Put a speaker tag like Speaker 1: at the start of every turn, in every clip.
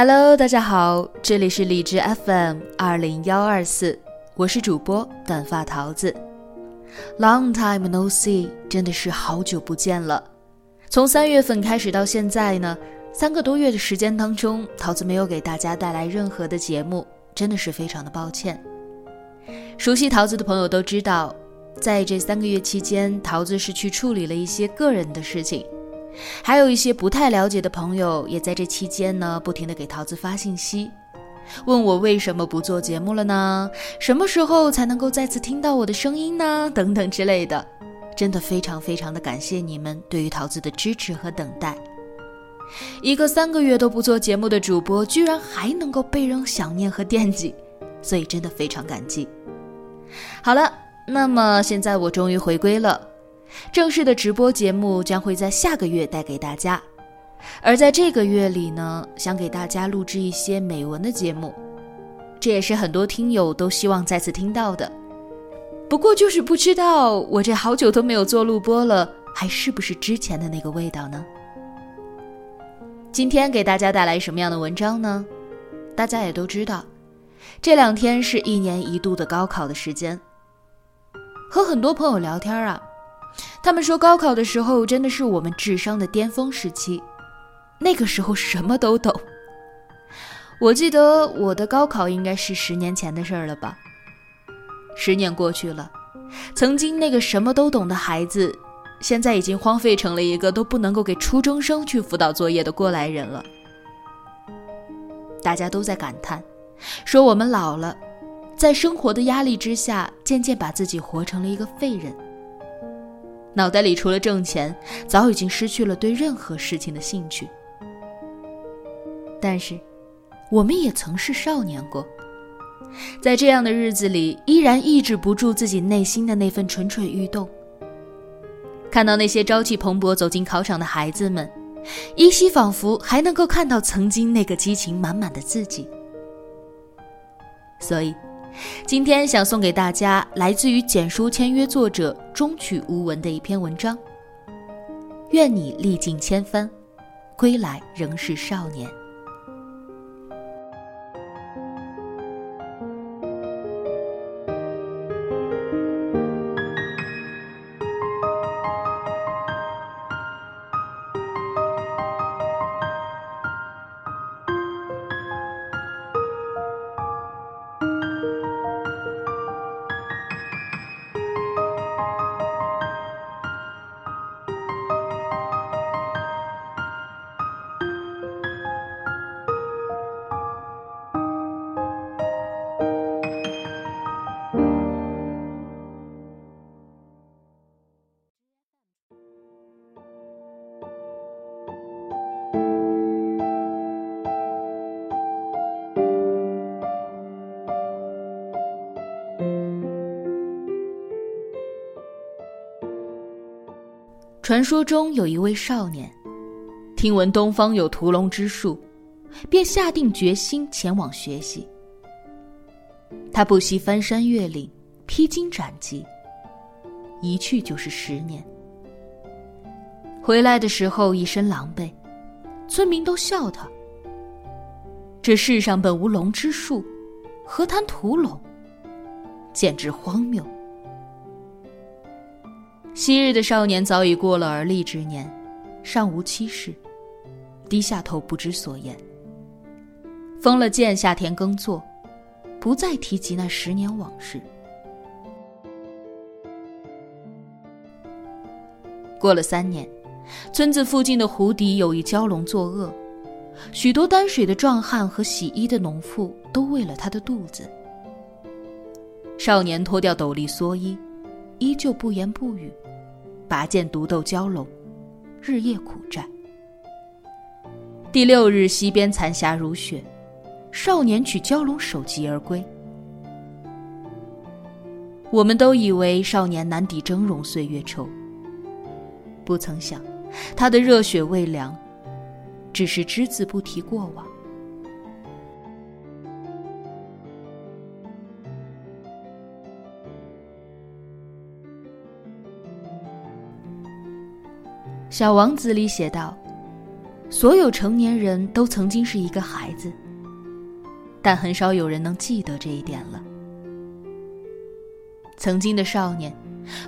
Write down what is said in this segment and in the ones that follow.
Speaker 1: Hello，大家好，这里是荔枝 FM 二零幺二四，我是主播短发桃子。Long time no see，真的是好久不见了。从三月份开始到现在呢，三个多月的时间当中，桃子没有给大家带来任何的节目，真的是非常的抱歉。熟悉桃子的朋友都知道，在这三个月期间，桃子是去处理了一些个人的事情。还有一些不太了解的朋友，也在这期间呢，不停的给桃子发信息，问我为什么不做节目了呢？什么时候才能够再次听到我的声音呢？等等之类的，真的非常非常的感谢你们对于桃子的支持和等待。一个三个月都不做节目的主播，居然还能够被人想念和惦记，所以真的非常感激。好了，那么现在我终于回归了。正式的直播节目将会在下个月带给大家，而在这个月里呢，想给大家录制一些美文的节目，这也是很多听友都希望再次听到的。不过就是不知道我这好久都没有做录播了，还是不是之前的那个味道呢？今天给大家带来什么样的文章呢？大家也都知道，这两天是一年一度的高考的时间，和很多朋友聊天啊。他们说，高考的时候真的是我们智商的巅峰时期，那个时候什么都懂。我记得我的高考应该是十年前的事儿了吧？十年过去了，曾经那个什么都懂的孩子，现在已经荒废成了一个都不能够给初中生去辅导作业的过来人了。大家都在感叹，说我们老了，在生活的压力之下，渐渐把自己活成了一个废人。脑袋里除了挣钱，早已经失去了对任何事情的兴趣。但是，我们也曾是少年过，在这样的日子里，依然抑制不住自己内心的那份蠢蠢欲动。看到那些朝气蓬勃走进考场的孩子们，依稀仿佛还能够看到曾经那个激情满满的自己。所以。今天想送给大家来自于简书签约作者中曲无闻的一篇文章。愿你历尽千帆，归来仍是少年。传说中有一位少年，听闻东方有屠龙之术，便下定决心前往学习。他不惜翻山越岭，披荆斩棘，一去就是十年。回来的时候一身狼狈，村民都笑他：这世上本无龙之术，何谈屠龙？简直荒谬。昔日的少年早已过了而立之年，尚无妻室，低下头不知所言。封了剑，下田耕作，不再提及那十年往事。过了三年，村子附近的湖底有一蛟龙作恶，许多担水的壮汉和洗衣的农妇都为了他的肚子。少年脱掉斗笠蓑衣，依旧不言不语。拔剑独斗蛟龙，日夜苦战。第六日，西边残霞如雪，少年取蛟龙首级而归。我们都以为少年难抵峥嵘岁月稠，不曾想，他的热血未凉，只是只字不提过往。《小王子》里写道：“所有成年人都曾经是一个孩子，但很少有人能记得这一点了。曾经的少年，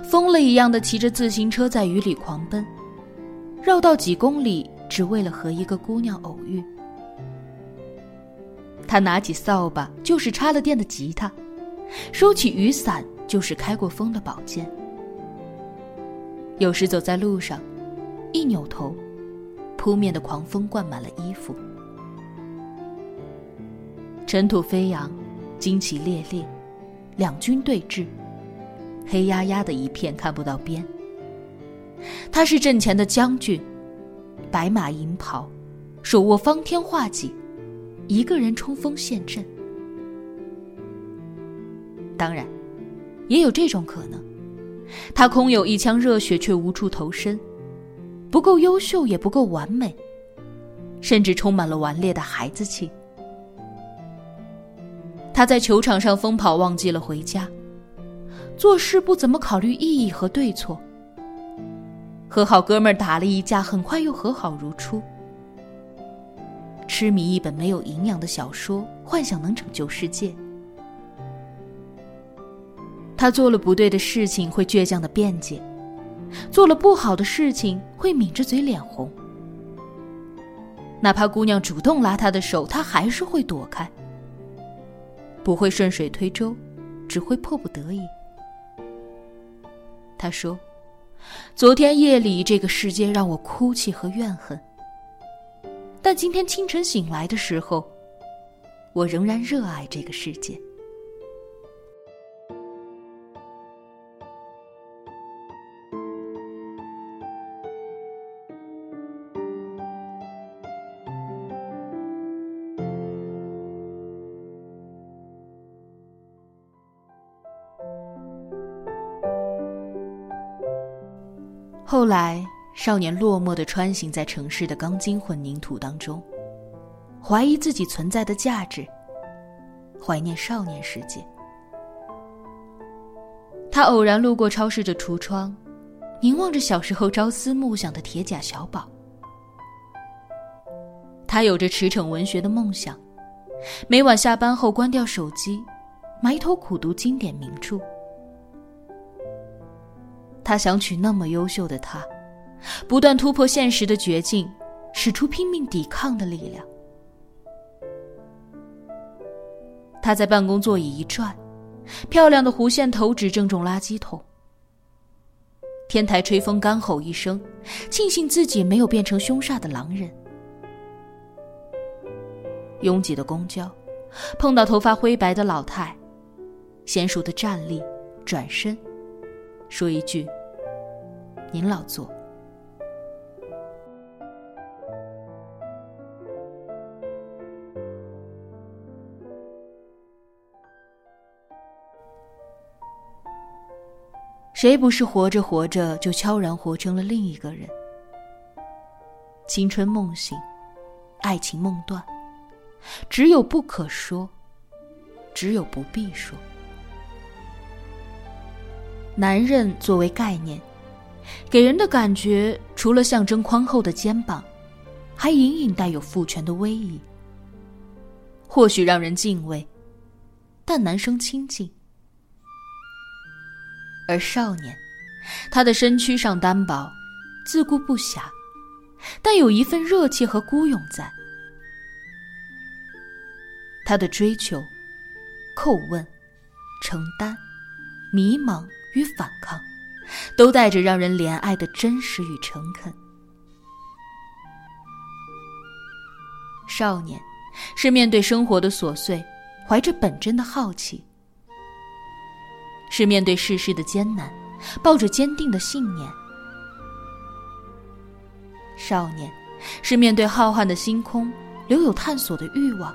Speaker 1: 疯了一样的骑着自行车在雨里狂奔，绕道几公里，只为了和一个姑娘偶遇。他拿起扫把就是插了电的吉他，收起雨伞就是开过风的宝剑。有时走在路上，一扭头。扑面的狂风灌满了衣服，尘土飞扬，旌旗猎猎，两军对峙，黑压压的一片，看不到边。他是阵前的将军，白马银袍，手握方天画戟，一个人冲锋陷阵。当然，也有这种可能，他空有一腔热血，却无处投身。不够优秀，也不够完美，甚至充满了顽劣的孩子气。他在球场上疯跑，忘记了回家；做事不怎么考虑意义和对错；和好哥们儿打了一架，很快又和好如初；痴迷一本没有营养的小说，幻想能拯救世界。他做了不对的事情，会倔强的辩解。做了不好的事情，会抿着嘴脸红。哪怕姑娘主动拉他的手，他还是会躲开。不会顺水推舟，只会迫不得已。他说：“昨天夜里，这个世界让我哭泣和怨恨。但今天清晨醒来的时候，我仍然热爱这个世界。”后来，少年落寞的穿行在城市的钢筋混凝土当中，怀疑自己存在的价值，怀念少年世界。他偶然路过超市的橱窗，凝望着小时候朝思暮想的铁甲小宝。他有着驰骋文学的梦想，每晚下班后关掉手机，埋头苦读经典名著。他想娶那么优秀的她，不断突破现实的绝境，使出拼命抵抗的力量。他在办公座椅一转，漂亮的弧线头指正中垃圾桶。天台吹风干吼一声，庆幸自己没有变成凶煞的狼人。拥挤的公交，碰到头发灰白的老太，娴熟的站立，转身。说一句：“您老坐。”谁不是活着活着就悄然活成了另一个人？青春梦醒，爱情梦断，只有不可说，只有不必说。男人作为概念，给人的感觉除了象征宽厚的肩膀，还隐隐带有父权的威仪。或许让人敬畏，但男生亲近。而少年，他的身躯上单薄，自顾不暇，但有一份热切和孤勇在。他的追求、叩问、承担、迷茫。与反抗，都带着让人怜爱的真实与诚恳。少年，是面对生活的琐碎，怀着本真的好奇；是面对世事的艰难，抱着坚定的信念。少年，是面对浩瀚的星空，留有探索的欲望；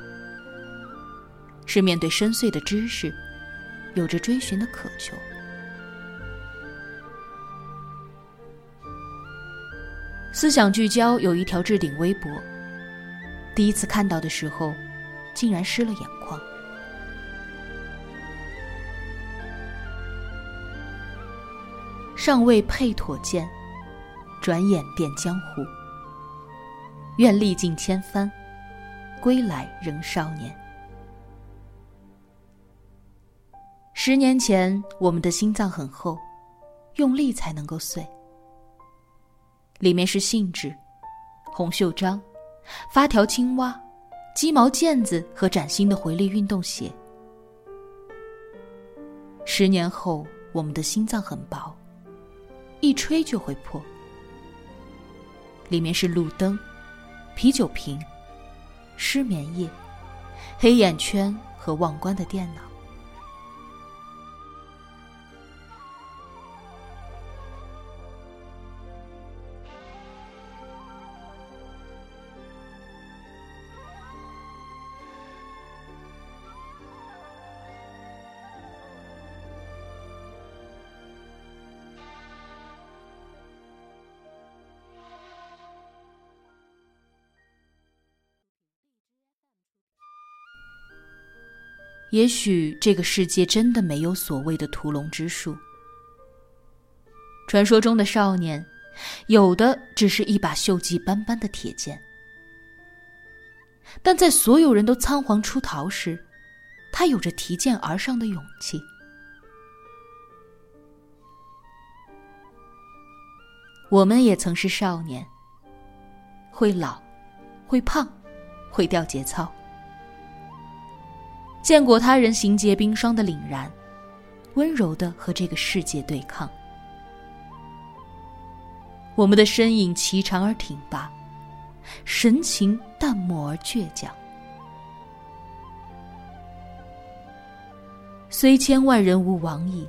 Speaker 1: 是面对深邃的知识，有着追寻的渴求。思想聚焦有一条置顶微博，第一次看到的时候，竟然湿了眼眶。尚未配妥剑，转眼变江湖。愿历尽千帆，归来仍少年。十年前，我们的心脏很厚，用力才能够碎。里面是信纸、红袖章、发条青蛙、鸡毛毽子和崭新的回力运动鞋。十年后，我们的心脏很薄，一吹就会破。里面是路灯、啤酒瓶、失眠夜、黑眼圈和忘关的电脑。也许这个世界真的没有所谓的屠龙之术。传说中的少年，有的只是一把锈迹斑斑的铁剑，但在所有人都仓皇出逃时，他有着提剑而上的勇气。我们也曾是少年，会老，会胖，会掉节操。见过他人行劫冰霜的凛然，温柔的和这个世界对抗。我们的身影颀长而挺拔，神情淡漠而倔强。虽千万人吾往矣，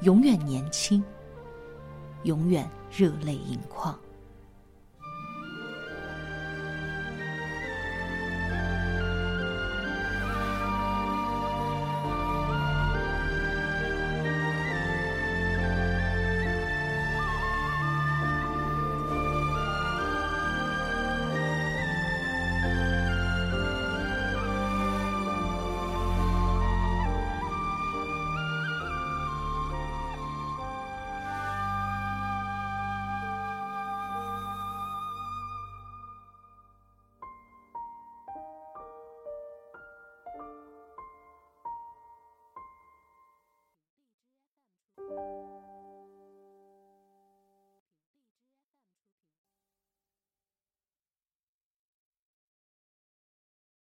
Speaker 1: 永远年轻，永远热泪盈眶。